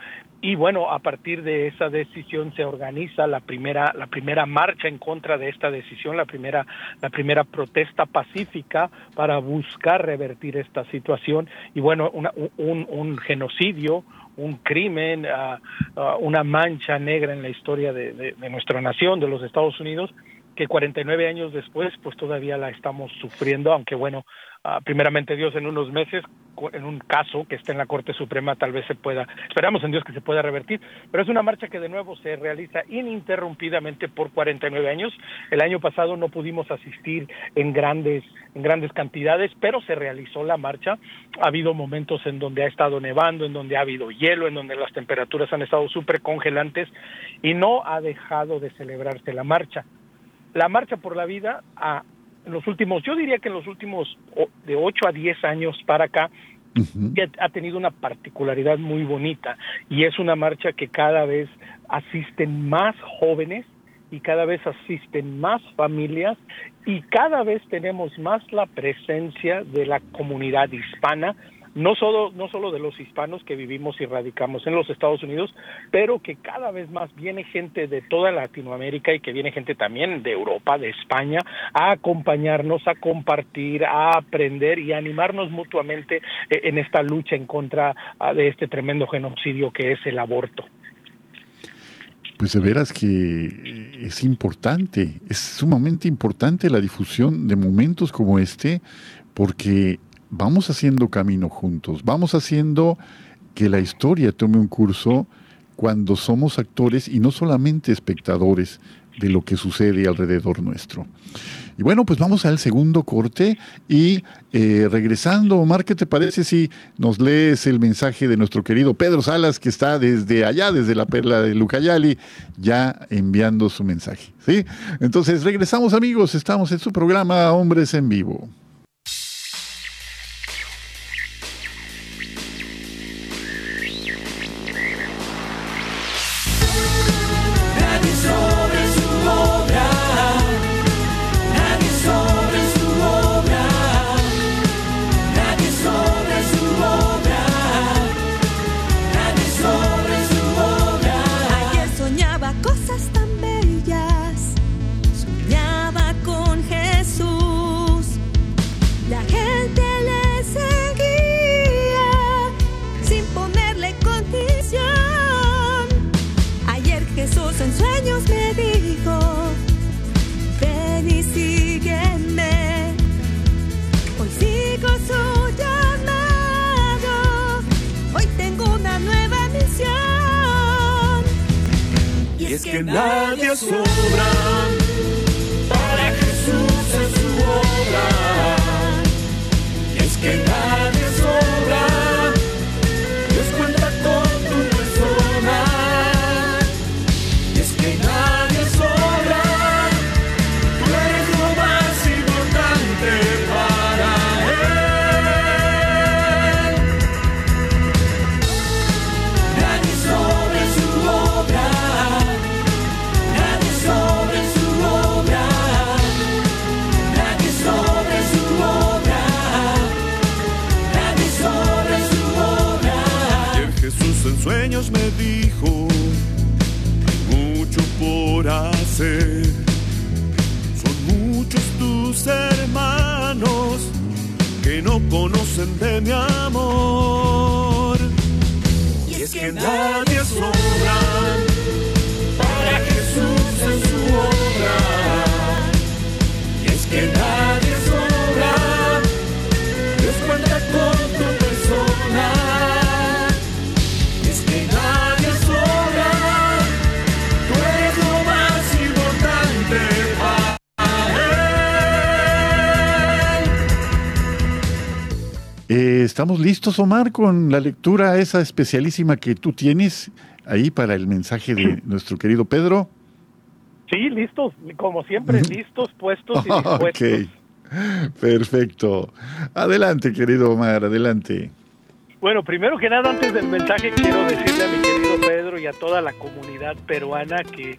y bueno a partir de esa decisión se organiza la primera la primera marcha en contra de esta decisión la primera la primera protesta pacífica para buscar revertir esta situación. Y bueno un, un genocidio un crimen uh, uh, una mancha negra en la historia de, de nuestra nación de los Estados Unidos que 49 años después pues todavía la estamos sufriendo, aunque bueno, uh, primeramente Dios en unos meses, en un caso que esté en la Corte Suprema tal vez se pueda, esperamos en Dios que se pueda revertir, pero es una marcha que de nuevo se realiza ininterrumpidamente por 49 años. El año pasado no pudimos asistir en grandes en grandes cantidades, pero se realizó la marcha. Ha habido momentos en donde ha estado nevando, en donde ha habido hielo, en donde las temperaturas han estado súper congelantes y no ha dejado de celebrarse la marcha la marcha por la vida a, en los últimos, yo diría que en los últimos de 8 a 10 años para acá, ha tenido una particularidad muy bonita y es una marcha que cada vez asisten más jóvenes y cada vez asisten más familias y cada vez tenemos más la presencia de la comunidad hispana no solo, no solo de los hispanos que vivimos y radicamos en los Estados Unidos, pero que cada vez más viene gente de toda Latinoamérica y que viene gente también de Europa, de España, a acompañarnos, a compartir, a aprender y a animarnos mutuamente eh, en esta lucha en contra ah, de este tremendo genocidio que es el aborto. Pues de veras que es importante, es sumamente importante la difusión de momentos como este, porque vamos haciendo camino juntos, vamos haciendo que la historia tome un curso cuando somos actores y no solamente espectadores de lo que sucede alrededor nuestro. Y bueno, pues vamos al segundo corte y eh, regresando, Omar, ¿qué te parece si nos lees el mensaje de nuestro querido Pedro Salas, que está desde allá, desde la perla de Lucayali, ya enviando su mensaje? ¿sí? Entonces, regresamos amigos, estamos en su programa Hombres en Vivo. Que nadie sobra sueños me dijo, mucho por hacer. Son muchos tus hermanos que no conocen de mi amor. Y es que nadie sobra ¿Estamos listos, Omar, con la lectura esa especialísima que tú tienes ahí para el mensaje de nuestro querido Pedro? Sí, listos, como siempre, listos, puestos y dispuestos. Ok, perfecto. Adelante, querido Omar, adelante. Bueno, primero que nada, antes del mensaje, quiero decirle a mi querido Pedro y a toda la comunidad peruana que,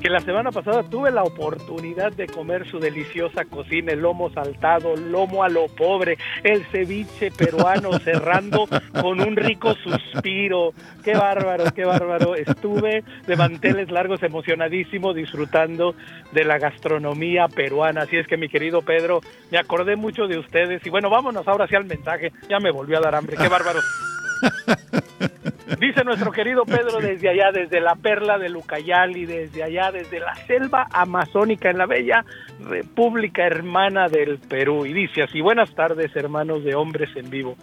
que la semana pasada tuve la oportunidad de comer su deliciosa cocina, el lomo saltado, lomo a lo pobre, el ceviche peruano cerrando con un rico suspiro. Qué bárbaro, qué bárbaro. Estuve de manteles largos, emocionadísimo, disfrutando de la gastronomía peruana. Así es que, mi querido Pedro, me acordé mucho de ustedes. Y bueno, vámonos ahora hacia el mensaje. Ya me volvió a dar hambre. Qué bárbaro. Dice nuestro querido Pedro desde allá, desde la perla de Lucayali, desde allá, desde la selva amazónica en la bella República Hermana del Perú. Y dice así, buenas tardes hermanos de Hombres en Vivo.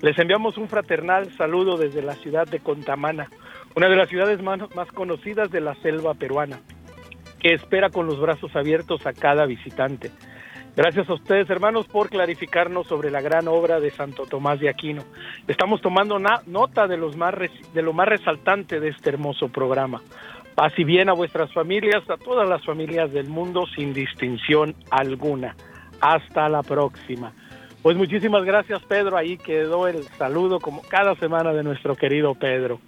Les enviamos un fraternal saludo desde la ciudad de Contamana, una de las ciudades más, más conocidas de la selva peruana, que espera con los brazos abiertos a cada visitante. Gracias a ustedes, hermanos, por clarificarnos sobre la gran obra de Santo Tomás de Aquino. Estamos tomando na- nota de, los más res- de lo más resaltante de este hermoso programa. Paz y bien a vuestras familias, a todas las familias del mundo, sin distinción alguna. Hasta la próxima. Pues muchísimas gracias, Pedro. Ahí quedó el saludo, como cada semana, de nuestro querido Pedro.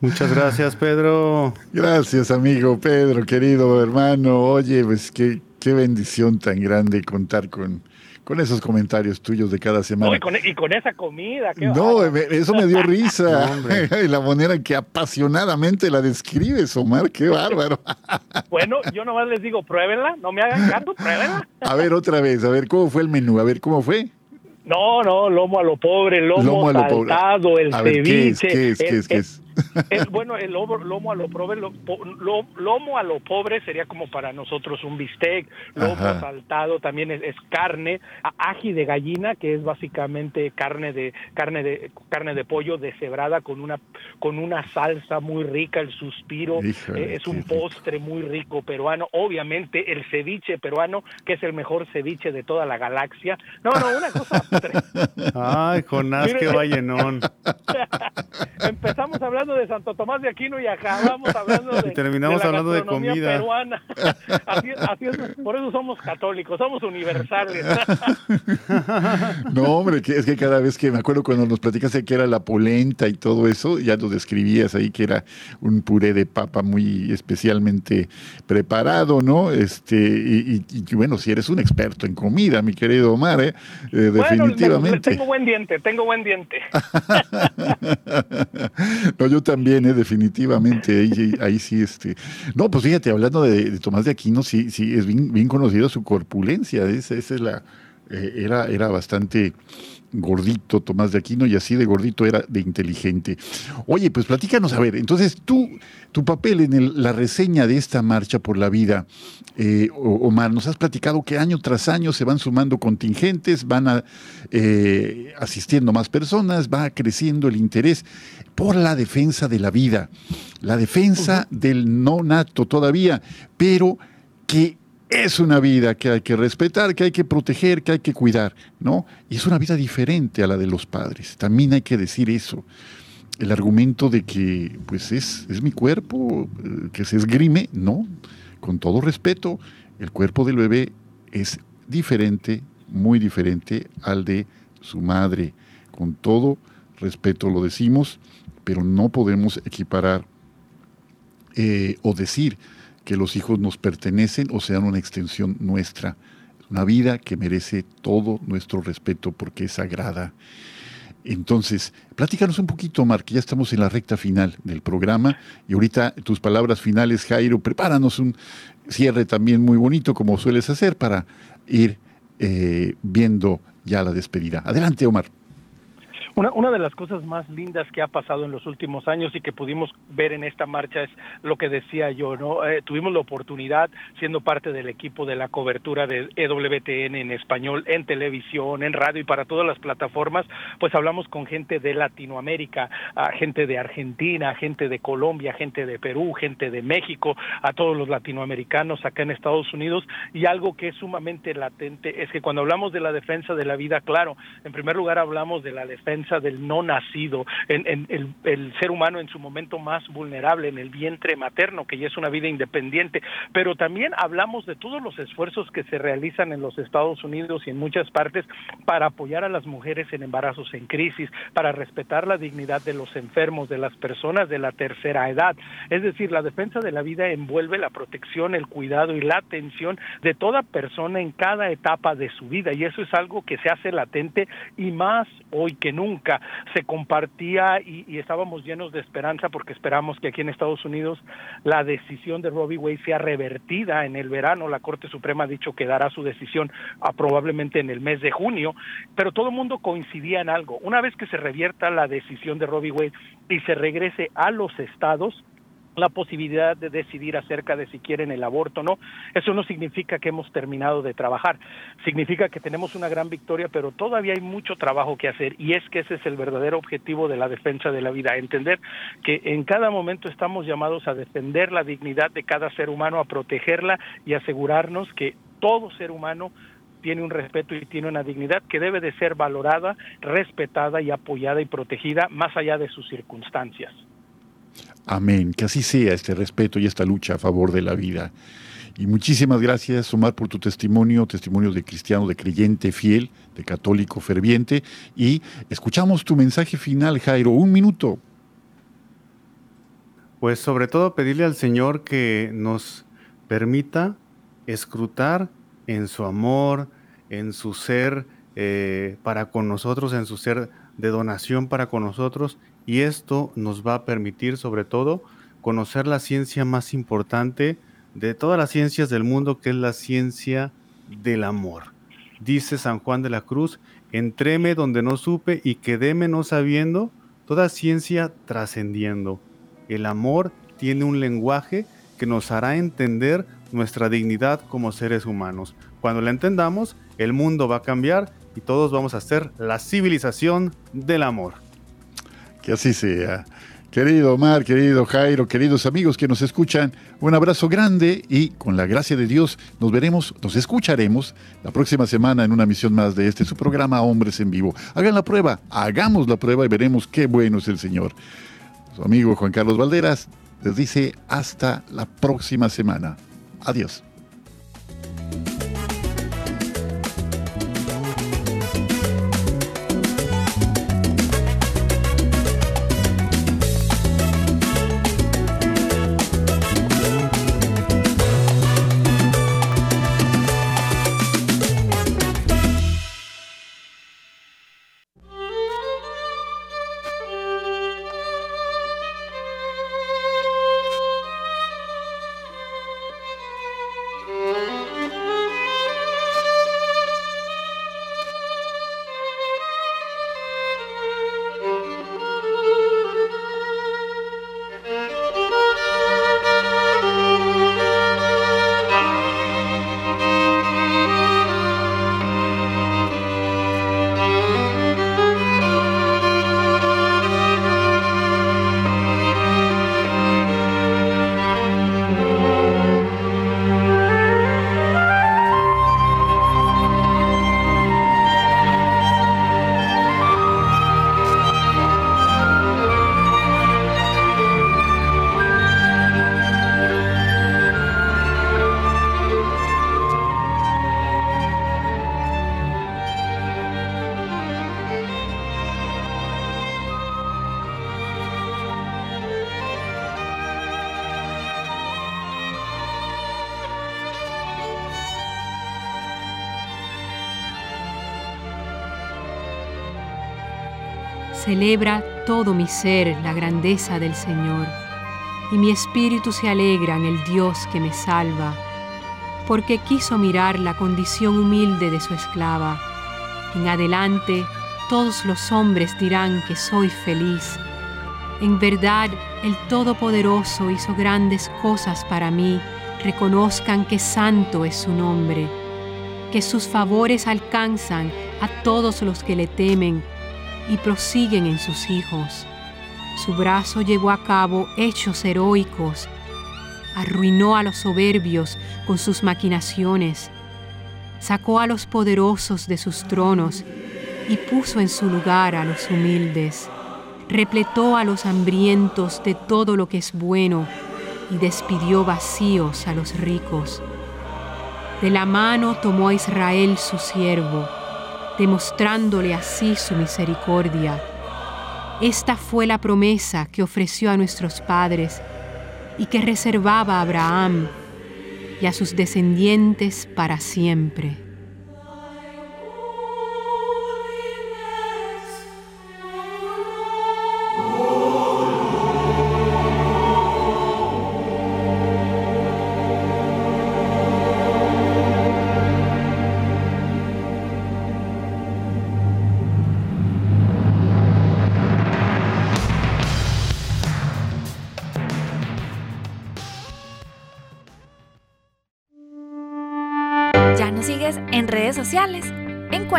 Muchas gracias, Pedro. Gracias, amigo Pedro, querido hermano. Oye, pues qué, qué bendición tan grande contar con, con esos comentarios tuyos de cada No, semana. y, con, y con esa comida. qué No, eso me dio risa. No, la manera en que apasionadamente la describes, Omar, qué bárbaro. Bueno, yo nomás les digo, pruébenla, no me hagan caso, pruébenla. A ver, otra vez, a ver, ¿cómo fue el menú? A ver, ¿cómo fue? No, no, lomo a lo pobre, lomo, Lomo a lo pobre. saltado, el A ver, ¿qué es? ceviche. ¿Qué es? ¿Qué el- es? ¿Qué es? El- bueno, el lomo, lomo a lo pobre, lo- po- lo- lomo a lo pobre sería como para nosotros un bistec, lomo Ajá. saltado también es, es carne, ají de gallina que es básicamente carne de carne de carne de pollo deshebrada con una con una salsa muy rica, el suspiro, Híjole, eh, es un rico. postre muy rico peruano, obviamente el ceviche peruano que es el mejor ceviche de toda la galaxia. No, no, una cosa Ay, Jonás, qué vallenón. Empezamos hablando de Santo Tomás de Aquino y acabamos hablando de, Y terminamos de la hablando de comida. peruana. Así, así es, por eso somos católicos, somos universales. No, hombre, que es que cada vez que me acuerdo cuando nos platicaste que era la polenta y todo eso, ya lo describías ahí que era un puré de papa muy especialmente preparado, ¿no? Este, y, y- y bueno, si eres un experto en comida, mi querido Omar, ¿eh? Eh, Bueno, definitivamente. tengo buen diente, tengo buen diente. no, yo también, ¿eh? definitivamente. Ahí, sí, este. No, pues fíjate, hablando de, de Tomás de Aquino, sí, sí, es bien, bien conocida su corpulencia. Esa, esa es la, eh, era, era bastante gordito Tomás de Aquino y así de gordito era de inteligente. Oye, pues platícanos, a ver, entonces tú, tu papel en la reseña de esta marcha por la vida, eh, Omar, nos has platicado que año tras año se van sumando contingentes, van eh, asistiendo más personas, va creciendo el interés por la defensa de la vida, la defensa del no nato todavía, pero que es una vida que hay que respetar, que hay que proteger, que hay que cuidar, ¿no? Y es una vida diferente a la de los padres. También hay que decir eso. El argumento de que, pues, es, es mi cuerpo, eh, que se esgrime, no. Con todo respeto, el cuerpo del bebé es diferente, muy diferente al de su madre. Con todo respeto lo decimos, pero no podemos equiparar eh, o decir que los hijos nos pertenecen o sean una extensión nuestra. Una vida que merece todo nuestro respeto porque es sagrada. Entonces, platícanos un poquito, Mar, que ya estamos en la recta final del programa y ahorita tus palabras finales, Jairo, prepáranos un cierre también muy bonito como sueles hacer para ir eh, viendo ya la despedida. Adelante, Omar. Una, una de las cosas más lindas que ha pasado en los últimos años y que pudimos ver en esta marcha es lo que decía yo, ¿no? Eh, tuvimos la oportunidad, siendo parte del equipo de la cobertura de EWTN en español, en televisión, en radio y para todas las plataformas, pues hablamos con gente de Latinoamérica, a gente de Argentina, gente de Colombia, gente de Perú, gente de México, a todos los latinoamericanos acá en Estados Unidos y algo que es sumamente latente es que cuando hablamos de la defensa de la vida, claro, en primer lugar hablamos de la defensa del no nacido, en, el, ser humano en su momento más vulnerable, en el vientre materno, que ya es una vida independiente, pero también hablamos de todos los esfuerzos que se realizan en los Estados Unidos y en muchas partes para apoyar a las mujeres en embarazos en crisis, para respetar la dignidad de los enfermos, de las personas de la tercera edad. Es decir, la defensa de la vida envuelve la protección, el cuidado y la atención de toda persona en cada etapa de su vida. Y eso es algo que se hace latente y más hoy que nunca nunca se compartía y, estábamos llenos de esperanza porque esperamos que aquí en Estados Unidos la decisión de Robbie Wade sea revertida en el verano. La Corte Suprema ha dicho que dará su decisión ah, probablemente en el mes de junio, pero todo el mundo coincidía en algo. Una vez que se revierta la decisión de Robbie Wade y se regrese a los estados, la posibilidad de decidir acerca de si quieren el aborto o no. Eso no significa que hemos terminado de trabajar, significa que tenemos una gran victoria, pero todavía hay mucho trabajo que hacer y es que ese es el verdadero objetivo de la defensa de la vida, entender que en cada momento estamos llamados a defender la dignidad de cada ser humano, a protegerla y asegurarnos que todo ser humano tiene un respeto y tiene una dignidad que debe de ser valorada, respetada y apoyada y protegida más allá de sus circunstancias. Amén. Que así sea este respeto y esta lucha a favor de la vida. Y muchísimas gracias, Omar, por tu testimonio, testimonio de cristiano, de creyente fiel, de católico ferviente. Y escuchamos tu mensaje final, Jairo. Un minuto. Pues sobre todo pedirle al Señor que nos permita escrutar en su amor, en su ser eh, para con nosotros, en su ser de donación para con nosotros y esto nos va a permitir sobre todo conocer la ciencia más importante de todas las ciencias del mundo, que es la ciencia del amor. Dice San Juan de la Cruz, entréme donde no supe y quedéme no sabiendo, toda ciencia trascendiendo. El amor tiene un lenguaje que nos hará entender nuestra dignidad como seres humanos. Cuando la entendamos, el mundo va a cambiar y todos vamos a ser la civilización del amor. Que así sea. Querido Omar, querido Jairo, queridos amigos que nos escuchan, un abrazo grande y con la gracia de Dios nos veremos, nos escucharemos la próxima semana en una misión más de este su programa Hombres en Vivo. Hagan la prueba, hagamos la prueba y veremos qué bueno es el Señor. Su amigo Juan Carlos Valderas les dice hasta la próxima semana. Adiós. Celebra todo mi ser la grandeza del Señor, y mi espíritu se alegra en el Dios que me salva, porque quiso mirar la condición humilde de su esclava. En adelante todos los hombres dirán que soy feliz. En verdad, el Todopoderoso hizo grandes cosas para mí, reconozcan que santo es su nombre, que sus favores alcanzan a todos los que le temen y prosiguen en sus hijos. Su brazo llevó a cabo hechos heroicos, arruinó a los soberbios con sus maquinaciones, sacó a los poderosos de sus tronos y puso en su lugar a los humildes, repletó a los hambrientos de todo lo que es bueno y despidió vacíos a los ricos. De la mano tomó a Israel su siervo, demostrándole así su misericordia. Esta fue la promesa que ofreció a nuestros padres y que reservaba a Abraham y a sus descendientes para siempre.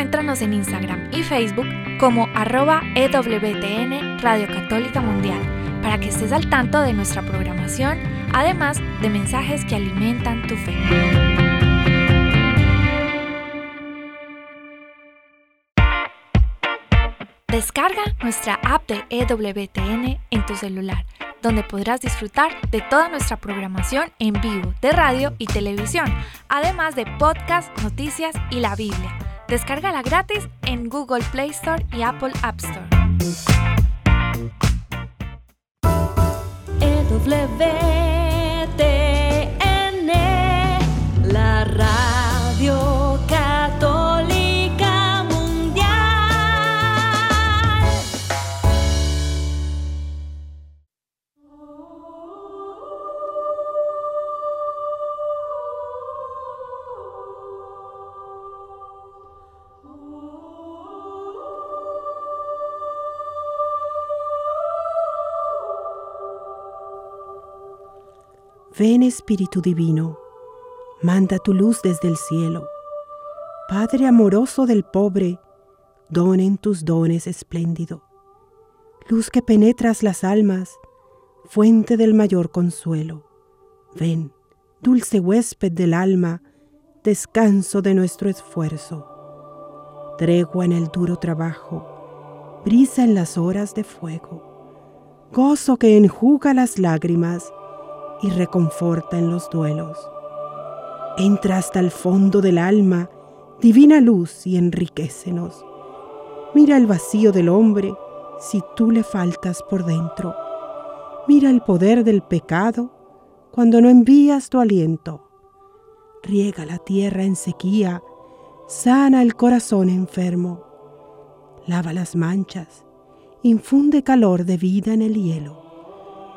Encuéntranos en Instagram y Facebook como arroba EWTN Radio Católica Mundial para que estés al tanto de nuestra programación, además de mensajes que alimentan tu fe. Descarga nuestra app de EWTN en tu celular, donde podrás disfrutar de toda nuestra programación en vivo de radio y televisión, además de podcast, noticias y la Biblia. Descárgala gratis en Google Play Store y Apple App Store. EWTN, Ven Espíritu Divino, manda tu luz desde el cielo. Padre amoroso del pobre, donen tus dones espléndido. Luz que penetras las almas, fuente del mayor consuelo. Ven, dulce huésped del alma, descanso de nuestro esfuerzo. Tregua en el duro trabajo, brisa en las horas de fuego. Gozo que enjuga las lágrimas, y reconforta en los duelos. Entra hasta el fondo del alma, divina luz, y enriquecenos. Mira el vacío del hombre si tú le faltas por dentro. Mira el poder del pecado cuando no envías tu aliento. Riega la tierra en sequía, sana el corazón enfermo. Lava las manchas, infunde calor de vida en el hielo